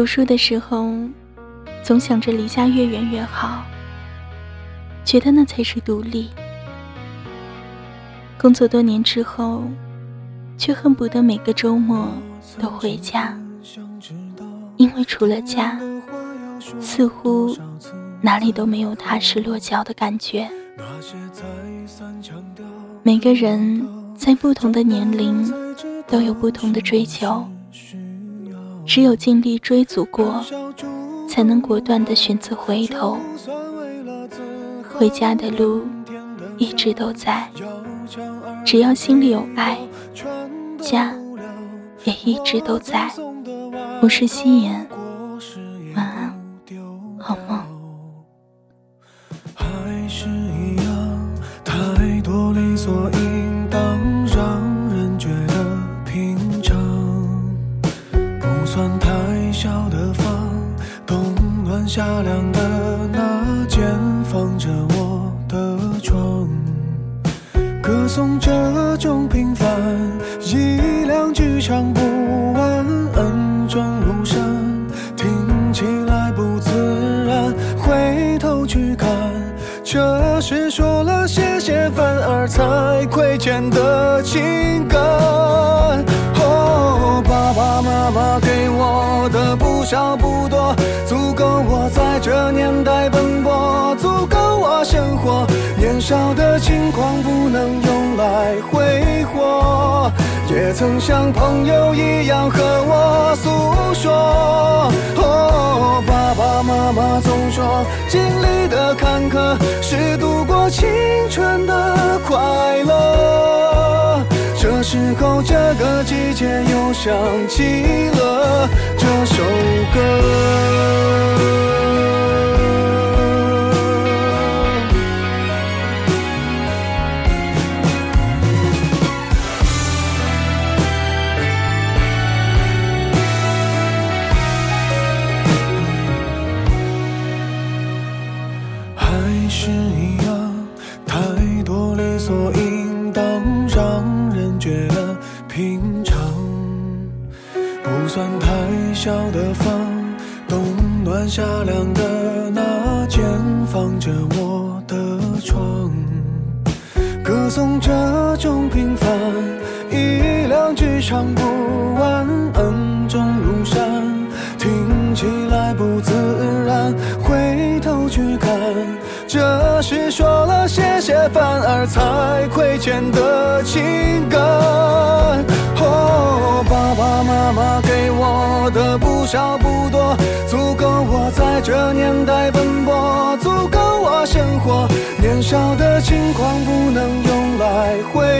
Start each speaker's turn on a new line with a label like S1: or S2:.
S1: 读书的时候，总想着离家越远越好，觉得那才是独立。工作多年之后，却恨不得每个周末都回家，因为除了家，似乎哪里都没有踏实落脚的感觉。每个人在不同的年龄都有不同的追求，只有尽力追逐过，才能果断的选择回头。回家的路一直都在，只要心里有爱，家也一直都在。我是夕颜，
S2: 恩重如山，听起来不自然。回头去看，这是说了谢谢反而才亏欠的情感。哦，爸爸妈妈给我的不少不多。足够我在这年代奔波，足够我生活。年少的轻狂不能用来挥，也曾像朋友一样和我诉说。哦，爸爸妈妈总说，经历的坎坷是度过青春的快乐。这时候，这个季节又想起了这首歌。算太小的房，冬暖夏凉的那间放着我的床，歌颂这种平凡，一两句唱不完，恩重如山，听起来不自是说了谢谢反而才亏欠的情感。哦，爸爸妈妈给我的不少不多，足够我在这年代奔波，足够我生活。年少的轻狂不能用来挥，